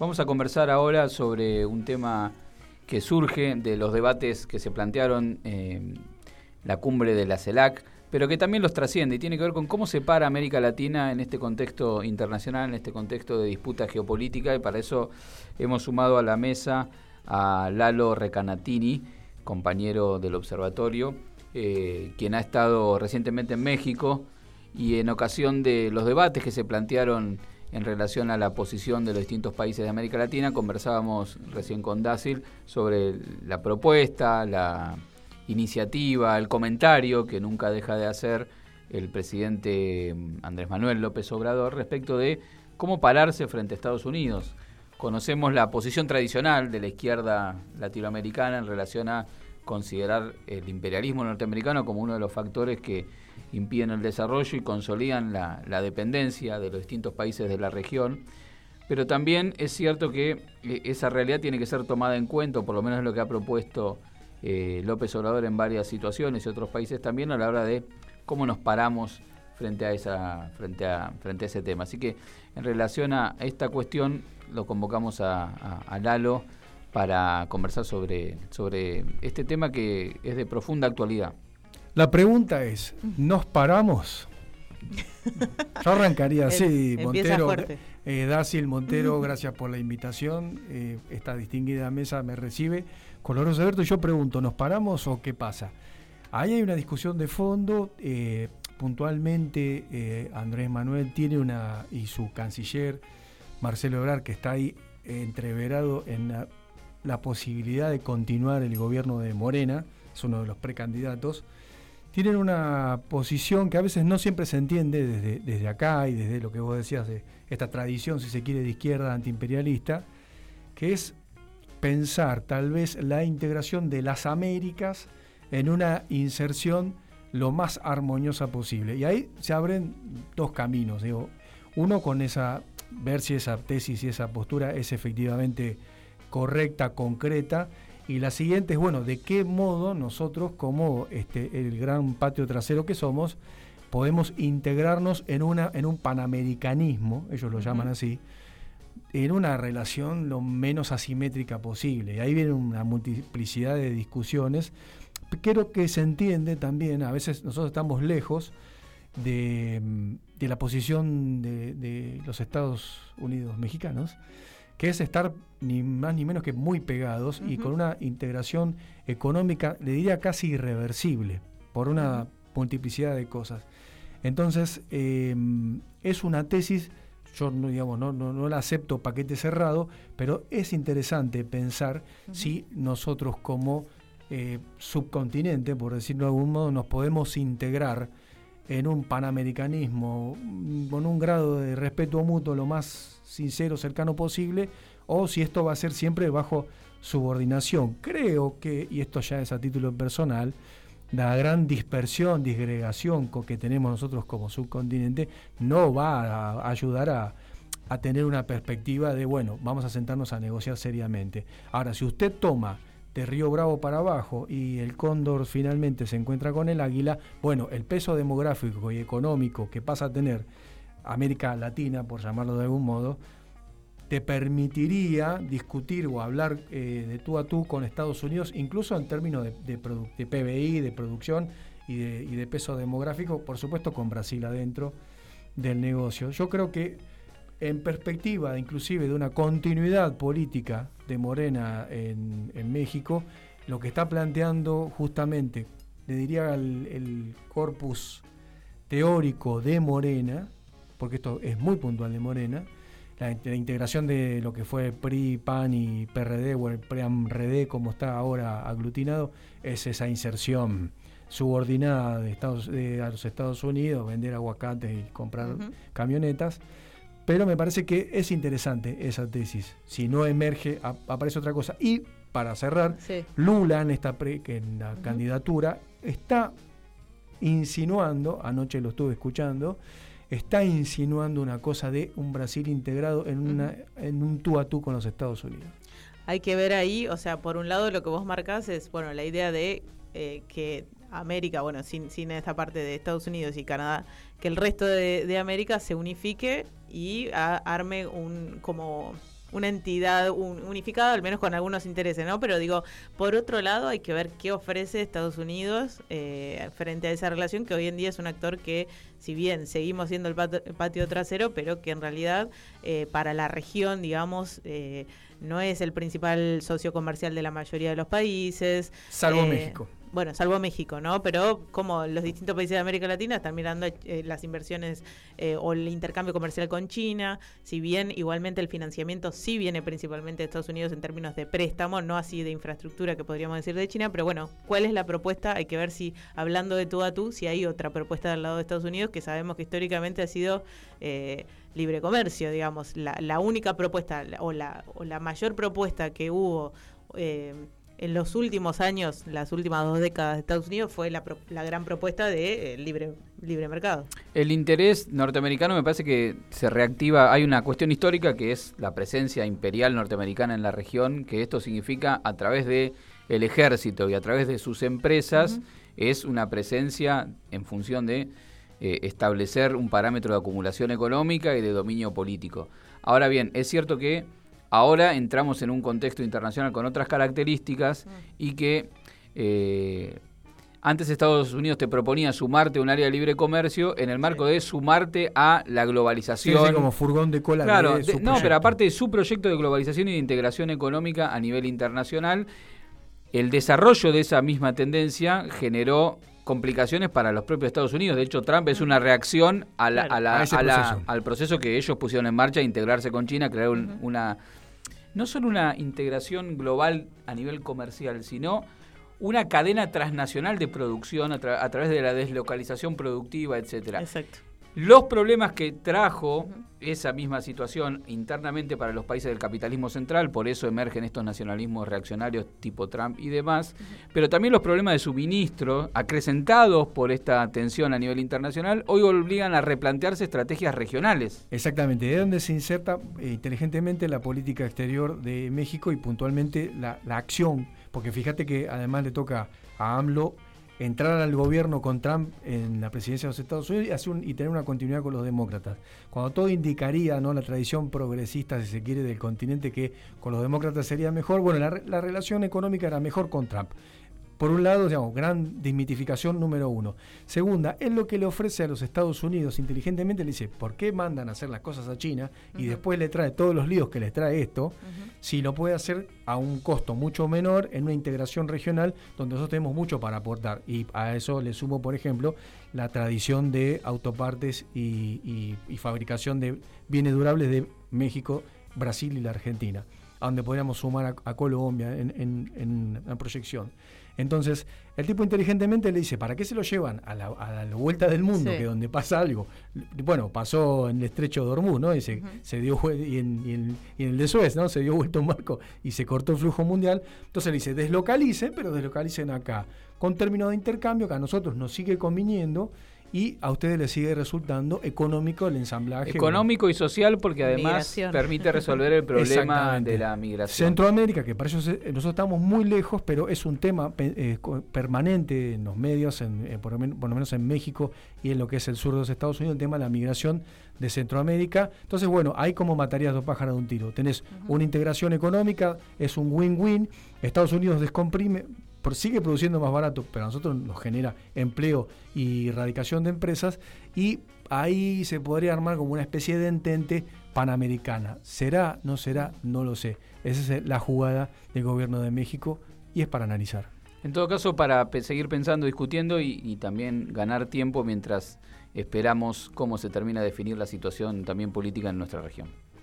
Vamos a conversar ahora sobre un tema que surge de los debates que se plantearon en la cumbre de la CELAC, pero que también los trasciende y tiene que ver con cómo se para América Latina en este contexto internacional, en este contexto de disputa geopolítica, y para eso hemos sumado a la mesa a Lalo Recanatini, compañero del observatorio, eh, quien ha estado recientemente en México y en ocasión de los debates que se plantearon en relación a la posición de los distintos países de América Latina. Conversábamos recién con Dácil sobre la propuesta, la iniciativa, el comentario que nunca deja de hacer el presidente Andrés Manuel López Obrador respecto de cómo pararse frente a Estados Unidos. Conocemos la posición tradicional de la izquierda latinoamericana en relación a considerar el imperialismo norteamericano como uno de los factores que impiden el desarrollo y consolidan la, dependencia de los distintos países de la región. Pero también es cierto que eh, esa realidad tiene que ser tomada en cuenta, por lo menos es lo que ha propuesto eh, López Obrador en varias situaciones y otros países también a la hora de cómo nos paramos frente a esa frente a frente a ese tema. Así que en relación a esta cuestión lo convocamos a, Lalo para conversar sobre sobre este tema que es de profunda actualidad. La pregunta es, ¿nos paramos? Yo arrancaría así, Montero. Eh, Dácil Montero, gracias por la invitación. Eh, esta distinguida mesa me recibe. Coloroso Alberto, yo pregunto, ¿nos paramos o qué pasa? Ahí hay una discusión de fondo. Eh, puntualmente, eh, Andrés Manuel tiene una, y su canciller, Marcelo Ebrard, que está ahí entreverado en la posibilidad de continuar el gobierno de Morena, es uno de los precandidatos tienen una posición que a veces no siempre se entiende desde, desde acá y desde lo que vos decías de esta tradición, si se quiere, de izquierda antiimperialista, que es pensar tal vez la integración de las Américas en una inserción lo más armoniosa posible. Y ahí se abren dos caminos, digo, uno con esa, ver si esa tesis y esa postura es efectivamente correcta, concreta, y la siguiente es, bueno, ¿de qué modo nosotros, como este, el gran patio trasero que somos, podemos integrarnos en, una, en un panamericanismo, ellos lo llaman así, en una relación lo menos asimétrica posible? Y ahí viene una multiplicidad de discusiones. Creo que se entiende también, a veces nosotros estamos lejos de, la posición de, de los Estados Unidos mexicanos, que es estar ni más ni menos que muy pegados y con una integración económica, le diría casi irreversible, por una multiplicidad de cosas. Entonces, em, es una tesis, yo no, digamos, no, no, la acepto paquete cerrado, pero es interesante pensar si nosotros como eh, subcontinente, por decirlo de algún modo, nos podemos integrar en un panamericanismo con un grado de respeto mutuo lo más sincero, cercano posible, o si esto va a ser siempre bajo subordinación. Creo que, y esto ya es a título personal, la gran dispersión, disgregación que tenemos nosotros como subcontinente no va a ayudar a, a tener una perspectiva de, bueno, vamos a sentarnos a negociar seriamente. Ahora, si usted toma de Río Bravo para abajo y el cóndor finalmente se encuentra con el águila, bueno, el peso demográfico y económico que pasa a tener América Latina, por llamarlo de algún modo, te permitiría discutir o hablar eh, de tú a tú con Estados Unidos, incluso en términos de, PBI, de producción y de, y de, peso demográfico, por supuesto con Brasil adentro del negocio. Yo creo que en perspectiva inclusive de una continuidad política de Morena en, México, lo que está planteando justamente, le diría el corpus teórico de Morena, porque esto es muy puntual de Morena, la, integración de lo que fue PRI, PAN y PRD, o el PREAM-RD como está ahora aglutinado, es esa inserción subordinada de Estados, de, a los Estados Unidos, vender aguacates y comprar camionetas. Pero me parece que es interesante esa tesis. Si no emerge, aparece otra cosa. Y para cerrar, Lula en esta que en la candidatura está insinuando, anoche lo estuve escuchando, está insinuando una cosa de un Brasil integrado en, una, en un tú a tú con los Estados Unidos. Hay que ver ahí, o sea, por un lado lo que vos marcás es, bueno, la idea de eh, que América, bueno, sin, sin esta parte de Estados Unidos y Canadá, que el resto de, América se unifique y arme un como una entidad unificada, al menos con algunos intereses, ¿no? Pero digo, por otro lado, hay que ver qué ofrece Estados Unidos eh, frente a esa relación, que hoy en día es un actor que, si bien seguimos siendo el patio, trasero, pero que en realidad eh, para la región, digamos, eh, no es el principal socio comercial de la mayoría de los países. Salvo México bueno, salvo México, ¿no? Pero como los distintos países de América Latina están mirando eh, las inversiones eh, o el intercambio comercial con China, si bien igualmente el financiamiento sí viene principalmente de Estados Unidos en términos de préstamo, no así de infraestructura que podríamos decir de China, pero bueno, ¿cuál es la propuesta? Hay que ver si, hablando de tú a tú, si hay otra propuesta del lado de Estados Unidos que sabemos que históricamente ha sido... Eh, libre comercio, digamos, la, la única propuesta o la, o la mayor propuesta que hubo eh, en los últimos años, las últimas dos décadas de Estados Unidos, fue la, gran propuesta de eh, libre, libre mercado. El interés norteamericano me parece que se reactiva. Hay una cuestión histórica que es la presencia imperial norteamericana en la región, que esto significa a través de el ejército y a través de sus empresas, es una presencia en función de eh, establecer un parámetro de acumulación económica y de dominio político. Ahora bien, es cierto que Ahora entramos en un contexto internacional con otras características y que eh, antes Estados Unidos te proponía sumarte a un área de libre comercio en el marco de sumarte a la globalización. Sí, como furgón de cola. Claro, no, pero aparte de su proyecto de globalización y de integración económica a nivel internacional, el desarrollo de esa misma tendencia generó complicaciones para los propios Estados Unidos. De hecho, Trump es una reacción al proceso que ellos pusieron en marcha, integrarse con China, crear una no solo una integración global a nivel comercial, sino una cadena transnacional de producción a, través de la deslocalización productiva, etcétera. Exacto. Los problemas que trajo esa misma situación internamente para los países del capitalismo central, por eso emergen estos nacionalismos reaccionarios tipo Trump y demás, pero también los problemas de suministro, acrecentados por esta tensión a nivel internacional, hoy obligan a replantearse estrategias regionales. Exactamente, de donde se inserta eh, inteligentemente la política exterior de México y puntualmente la, la acción, porque fíjate que además le toca a AMLO entrar al gobierno con Trump en la presidencia de los Estados Unidos y, tener una continuidad con los demócratas. Cuando todo indicaría ¿no? la tradición progresista, si se quiere, del continente que con los demócratas sería mejor, bueno, la, la relación económica era mejor con Trump. Por un lado, digamos, gran desmitificación número uno. Segunda, es lo que le ofrece a los Estados Unidos inteligentemente, le dice, ¿por qué mandan a hacer las cosas a China? Y después le trae todos los líos que les trae esto, si lo puede hacer a un costo mucho menor en una integración regional donde nosotros tenemos mucho para aportar. Y a eso le sumo, por ejemplo, la tradición de autopartes y, fabricación de bienes durables de México, Brasil y la Argentina, a donde podríamos sumar a, Colombia en, en, en proyección. Entonces, el tipo inteligentemente le dice, ¿para qué se lo llevan a la, vuelta del mundo, que donde pasa algo? Bueno, pasó en el estrecho de Hormuz, ¿no? Y se, dio y en, el de Suez, ¿no? Se dio vuelta un barco y se cortó el flujo mundial. Entonces le dice, deslocalicen, pero deslocalicen acá. Con términos de intercambio que a nosotros nos sigue conviniendo y a ustedes les sigue resultando económico el ensamblaje. Económico y social porque además permite resolver el problema de la migración. Centroamérica, que para eso nosotros estamos muy lejos, pero es un tema eh, permanente en los medios, en, eh, por, lo menos en México y en lo que es el sur de los Estados Unidos, el tema de la migración de Centroamérica. Entonces, bueno, hay como matarías dos pájaros de un tiro. Tenés una integración económica, es un win-win, Estados Unidos descomprime, sigue produciendo más barato, pero a nosotros nos genera empleo y erradicación de empresas y ahí se podría armar como una especie de entente panamericana. ¿Será? ¿No será? No lo sé. Esa es la jugada del gobierno de México y es para analizar. En todo caso, para seguir pensando, discutiendo y, también ganar tiempo mientras esperamos cómo se termina de definir la situación también política en nuestra región.